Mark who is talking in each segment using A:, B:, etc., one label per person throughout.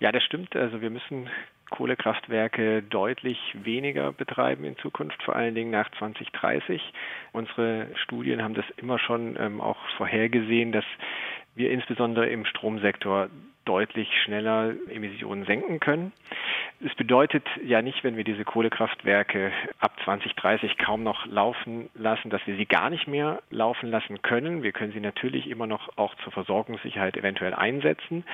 A: Ja, das stimmt. Also wir müssen Kohlekraftwerke deutlich weniger betreiben in Zukunft, vor allen Dingen nach 2030. Unsere Studien haben das immer schon ähm, auch vorhergesehen, dass wir insbesondere im Stromsektor deutlich schneller Emissionen senken können. Es bedeutet ja nicht, wenn wir diese Kohlekraftwerke ab 2030 kaum noch laufen lassen, dass wir sie gar nicht mehr laufen lassen können. Wir können sie natürlich immer noch auch zur Versorgungssicherheit eventuell einsetzen,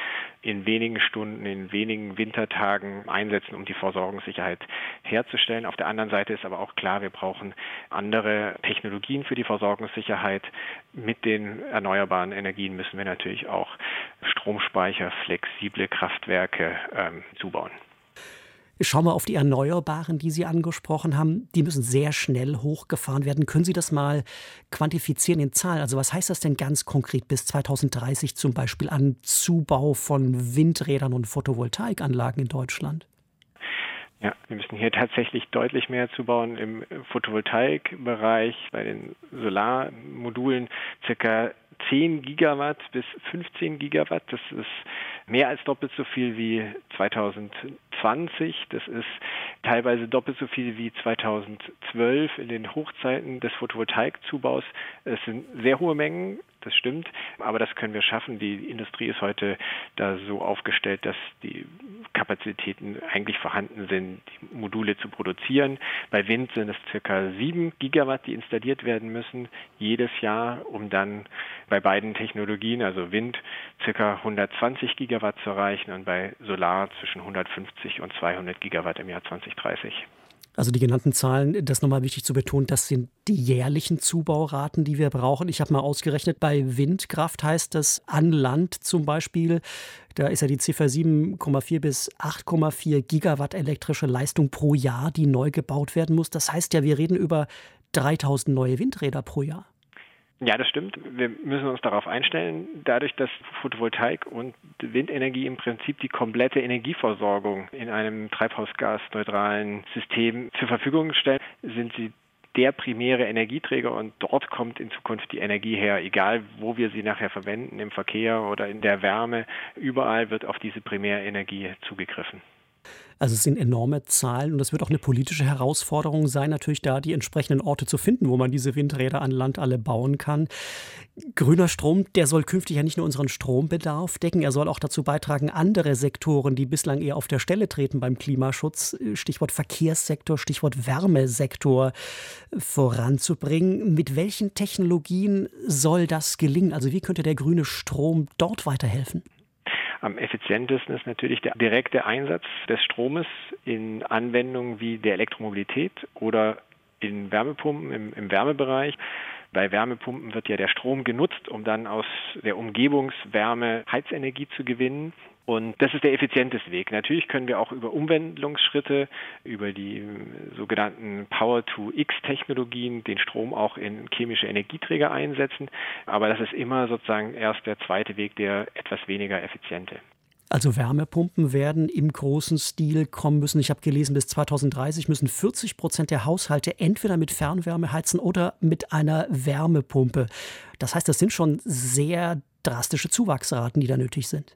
A: in wenigen Stunden, in wenigen Wintertagen einsetzen, um die Versorgungssicherheit herzustellen. Auf der anderen Seite ist aber auch klar, wir brauchen andere Technologien für die Versorgungssicherheit. Mit den erneuerbaren Energien müssen wir natürlich auch Stromspeicher, flexible Kraftwerke ähm, zubauen.
B: Schauen wir auf die Erneuerbaren, die Sie angesprochen haben. Die müssen sehr schnell hochgefahren werden. Können Sie das mal quantifizieren in Zahlen? Also was heißt das denn ganz konkret bis 2030 zum Beispiel an Zubau von Windrädern und Photovoltaikanlagen in Deutschland?
A: Ja, wir müssen hier tatsächlich deutlich mehr zubauen im Photovoltaikbereich, bei den Solarmodulen circa 10 Gigawatt bis 15 Gigawatt. Das ist mehr als doppelt so viel wie 2020. Das ist teilweise doppelt so viel wie 2012 in den Hochzeiten des Photovoltaikzubaus. Es sind sehr hohe Mengen, das stimmt, aber das können wir schaffen. Die Industrie ist heute da so aufgestellt, dass die Kapazitäten eigentlich vorhanden sind, die Module zu produzieren. Bei Wind sind es circa 7 Gigawatt, die installiert werden müssen jedes Jahr, um dann bei beiden Technologien, also Wind, circa 120 Gigawatt zu erreichen und bei Solar zwischen 150 und 200 Gigawatt im Jahr 2030.
B: Also die genannten Zahlen, das nochmal wichtig zu betonen, das sind die jährlichen Zubauraten, die wir brauchen. Ich habe mal ausgerechnet, bei Windkraft heißt das an Land zum Beispiel, da ist ja die Ziffer 7,4 bis 8,4 Gigawatt elektrische Leistung pro Jahr, die neu gebaut werden muss. Das heißt ja, wir reden über 3000 neue Windräder pro Jahr.
A: Ja, das stimmt. Wir müssen uns darauf einstellen, dadurch, dass Photovoltaik und Windenergie im Prinzip die komplette Energieversorgung in einem treibhausgasneutralen System zur Verfügung stellen, sind sie der primäre Energieträger und dort kommt in Zukunft die Energie her, egal wo wir sie nachher verwenden, im Verkehr oder in der Wärme, überall wird auf diese Primärenergie zugegriffen.
B: Also es sind enorme Zahlen und es wird auch eine politische Herausforderung sein, natürlich da die entsprechenden Orte zu finden, wo man diese Windräder an Land alle bauen kann. Grüner Strom, der soll künftig ja nicht nur unseren Strombedarf decken, er soll auch dazu beitragen, andere Sektoren, die bislang eher auf der Stelle treten beim Klimaschutz, Stichwort Verkehrssektor, Stichwort Wärmesektor, voranzubringen. Mit welchen Technologien soll das gelingen? Also wie könnte der grüne Strom dort weiterhelfen?
A: Am effizientesten ist natürlich der direkte Einsatz des Stromes in Anwendungen wie der Elektromobilität oder in Wärmepumpen im, im Wärmebereich. Bei Wärmepumpen wird ja der Strom genutzt, um dann aus der Umgebungswärme Heizenergie zu gewinnen. Und das ist der effizienteste Weg. Natürlich können wir auch über Umwandlungsschritte, über die äh, sogenannten Power-to-X-Technologien den Strom auch in chemische Energieträger einsetzen. Aber das ist immer sozusagen erst der zweite Weg, der etwas weniger effiziente.
B: Also Wärmepumpen werden im großen Stil kommen müssen. Ich habe gelesen, bis 2030 müssen 40 Prozent der Haushalte entweder mit Fernwärme heizen oder mit einer Wärmepumpe. Das heißt, das sind schon sehr drastische Zuwachsraten, die da nötig sind.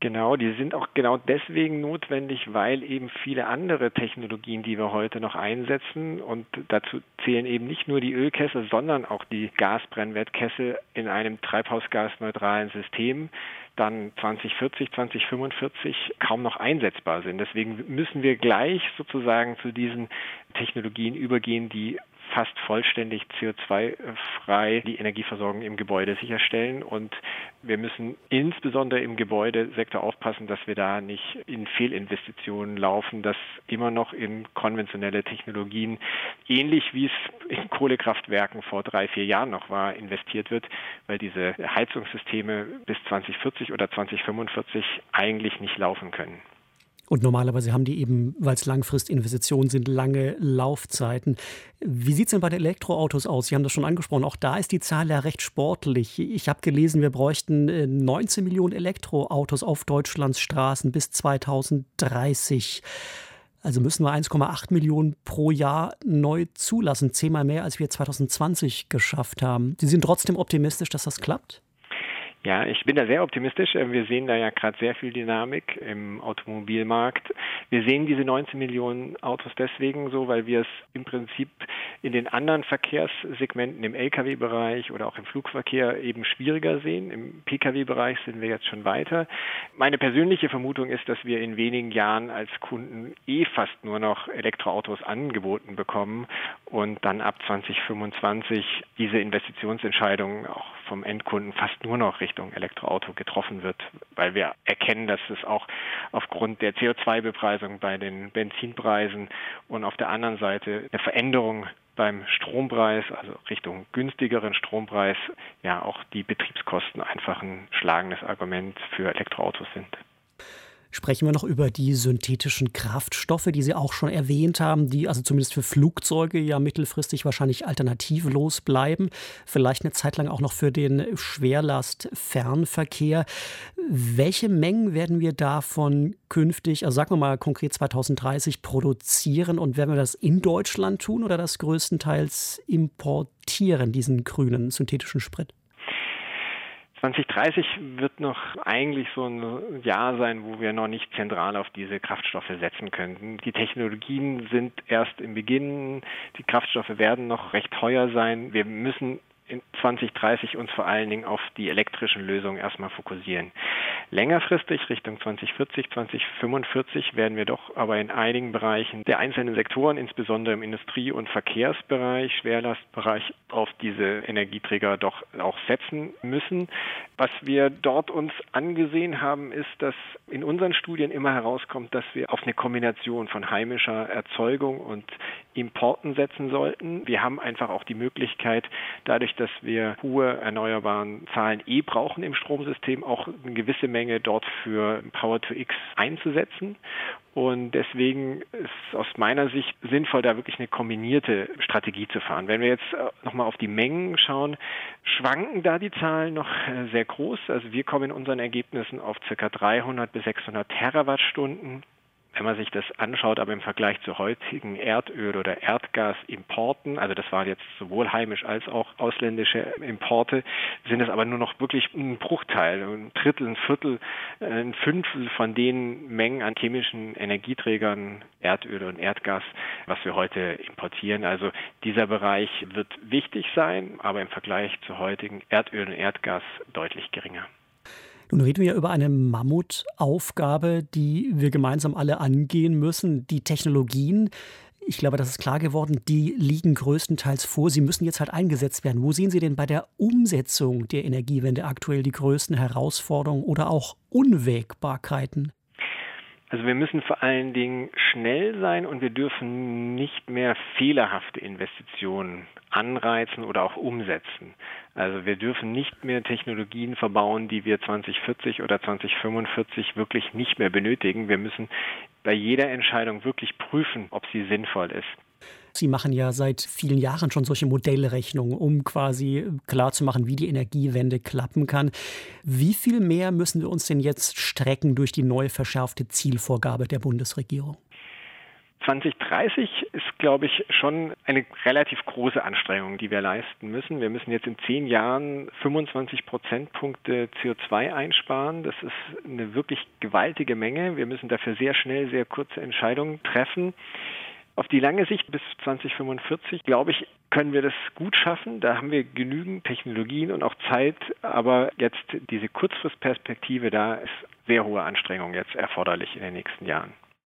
A: Genau, die sind auch genau deswegen notwendig, weil eben viele andere Technologien, die wir heute noch einsetzen, und dazu zählen eben nicht nur die Ölkessel, sondern auch die Gasbrennwertkessel in einem treibhausgasneutralen System, dann 2040, 2045 kaum noch einsetzbar sind. Deswegen müssen wir gleich sozusagen zu diesen Technologien übergehen, die fast vollständig CO2-frei die Energieversorgung im Gebäude sicherstellen. Und wir müssen insbesondere im Gebäudesektor aufpassen, dass wir da nicht in Fehlinvestitionen laufen, dass immer noch in konventionelle Technologien, ähnlich wie es in Kohlekraftwerken vor drei, vier Jahren noch war, investiert wird, weil diese Heizungssysteme bis 2040 oder 2045 eigentlich nicht laufen können.
B: Und normalerweise haben die eben, weil es Langfristinvestitionen sind, lange Laufzeiten. Wie sieht es denn bei den Elektroautos aus? Sie haben das schon angesprochen. Auch da ist die Zahl ja recht sportlich. Ich habe gelesen, wir bräuchten 19 äh, Millionen Elektroautos auf Deutschlands Straßen bis 2030. Also müssen wir 1,8 Millionen pro Jahr neu zulassen. Zehnmal mehr, als wir 2020 geschafft haben. Sie sind trotzdem optimistisch, dass das klappt?
A: Ja, ich bin da sehr optimistisch. Wir sehen da ja gerade sehr viel Dynamik im Automobilmarkt. Wir sehen diese 19 Millionen Autos deswegen so, weil wir es im Prinzip in den anderen Verkehrssegmenten im Lkw-Bereich oder auch im Flugverkehr eben schwieriger sehen. Im Pkw-Bereich sind wir jetzt schon weiter. Meine persönliche Vermutung ist, dass wir in wenigen Jahren als Kunden eh fast nur noch Elektroautos angeboten bekommen und dann ab 2025 diese Investitionsentscheidungen auch vom Endkunden fast nur noch Richtung Elektroauto getroffen wird, weil wir erkennen, dass es auch aufgrund der CO2-Bepreisung bei den Benzinpreisen und auf der anderen Seite eine Veränderung beim Strompreis, also Richtung günstigeren Strompreis, ja auch die Betriebskosten einfach ein schlagendes Argument für Elektroautos sind.
B: Sprechen wir noch über die synthetischen Kraftstoffe, die Sie auch schon erwähnt haben, die also zumindest für Flugzeuge ja mittelfristig wahrscheinlich alternativlos bleiben, vielleicht eine Zeit lang auch noch für den Schwerlastfernverkehr. Welche Mengen werden wir davon künftig, also sagen wir mal konkret 2030, produzieren und werden wir das in Deutschland tun oder das größtenteils importieren, diesen grünen synthetischen Sprit?
A: 2030 wird noch eigentlich so ein Jahr sein, wo wir noch nicht zentral auf diese Kraftstoffe setzen könnten. Die Technologien sind erst im Beginn, die Kraftstoffe werden noch recht teuer sein. Wir müssen in 2030 uns vor allen Dingen auf die elektrischen Lösungen erstmal fokussieren. Längerfristig Richtung 2040, 2045 werden wir doch aber in einigen Bereichen der einzelnen Sektoren, insbesondere im Industrie- und Verkehrsbereich, Schwerlastbereich, auf diese Energieträger doch auch setzen müssen. Was wir dort uns angesehen haben, ist, dass in unseren Studien immer herauskommt, dass wir auf eine Kombination von heimischer Erzeugung und Importen setzen sollten. Wir haben einfach auch die Möglichkeit, dadurch, dass wir hohe erneuerbaren Zahlen eh brauchen im Stromsystem, auch eine gewisse Menge dort für Power to X einzusetzen. Und deswegen ist aus meiner Sicht sinnvoll, da wirklich eine kombinierte Strategie zu fahren. Wenn wir jetzt äh, nochmal auf die Mengen schauen, schwanken da die Zahlen noch äh, sehr groß. Also wir kommen in unseren Ergebnissen auf ca. 300 bis 600 Terawattstunden wenn man sich das anschaut, aber im Vergleich zu heutigen Erdöl- oder Erdgasimporten, also das waren jetzt sowohl heimisch als auch ausländische Importe, sind es aber nur noch wirklich ein Bruchteil, ein Drittel, ein Viertel, ein Fünftel von den Mengen an chemischen Energieträgern, Erdöl und Erdgas, was wir heute importieren. Also dieser Bereich wird wichtig sein, aber im Vergleich zu heutigen Erdöl und Erdgas deutlich geringer.
B: Nun reden wir über eine Mammutaufgabe, die wir gemeinsam alle angehen müssen. Die Technologien, ich glaube, das ist klar geworden, die liegen größtenteils vor. Sie müssen jetzt halt eingesetzt werden. Wo sehen Sie denn bei der Umsetzung der Energiewende aktuell die größten Herausforderungen oder auch Unwägbarkeiten?
A: Also wir müssen vor allen Dingen schnell sein und wir dürfen nicht mehr fehlerhafte Investitionen anreizen oder auch umsetzen. Also wir dürfen nicht mehr Technologien verbauen, die wir 2040 oder 2045 wirklich nicht mehr benötigen. Wir müssen bei jeder Entscheidung wirklich prüfen, ob sie sinnvoll ist.
B: Sie machen ja seit vielen Jahren schon solche Modellrechnungen, um quasi klarzumachen, wie die Energiewende klappen kann. Wie viel mehr müssen wir uns denn jetzt strecken durch die neu verschärfte Zielvorgabe der Bundesregierung?
A: 2030 ist, glaube ich, schon eine relativ große Anstrengung, die wir leisten müssen. Wir müssen jetzt in zehn Jahren 25 Prozentpunkte CO2 einsparen. Das ist eine wirklich gewaltige Menge. Wir müssen dafür sehr schnell, sehr kurze Entscheidungen treffen. Auf die lange Sicht bis 2045, glaube ich, können wir das gut schaffen. Da haben wir genügend Technologien und auch Zeit. Aber jetzt diese Kurzfristperspektive, da ist sehr hohe Anstrengung jetzt erforderlich in den nächsten Jahren.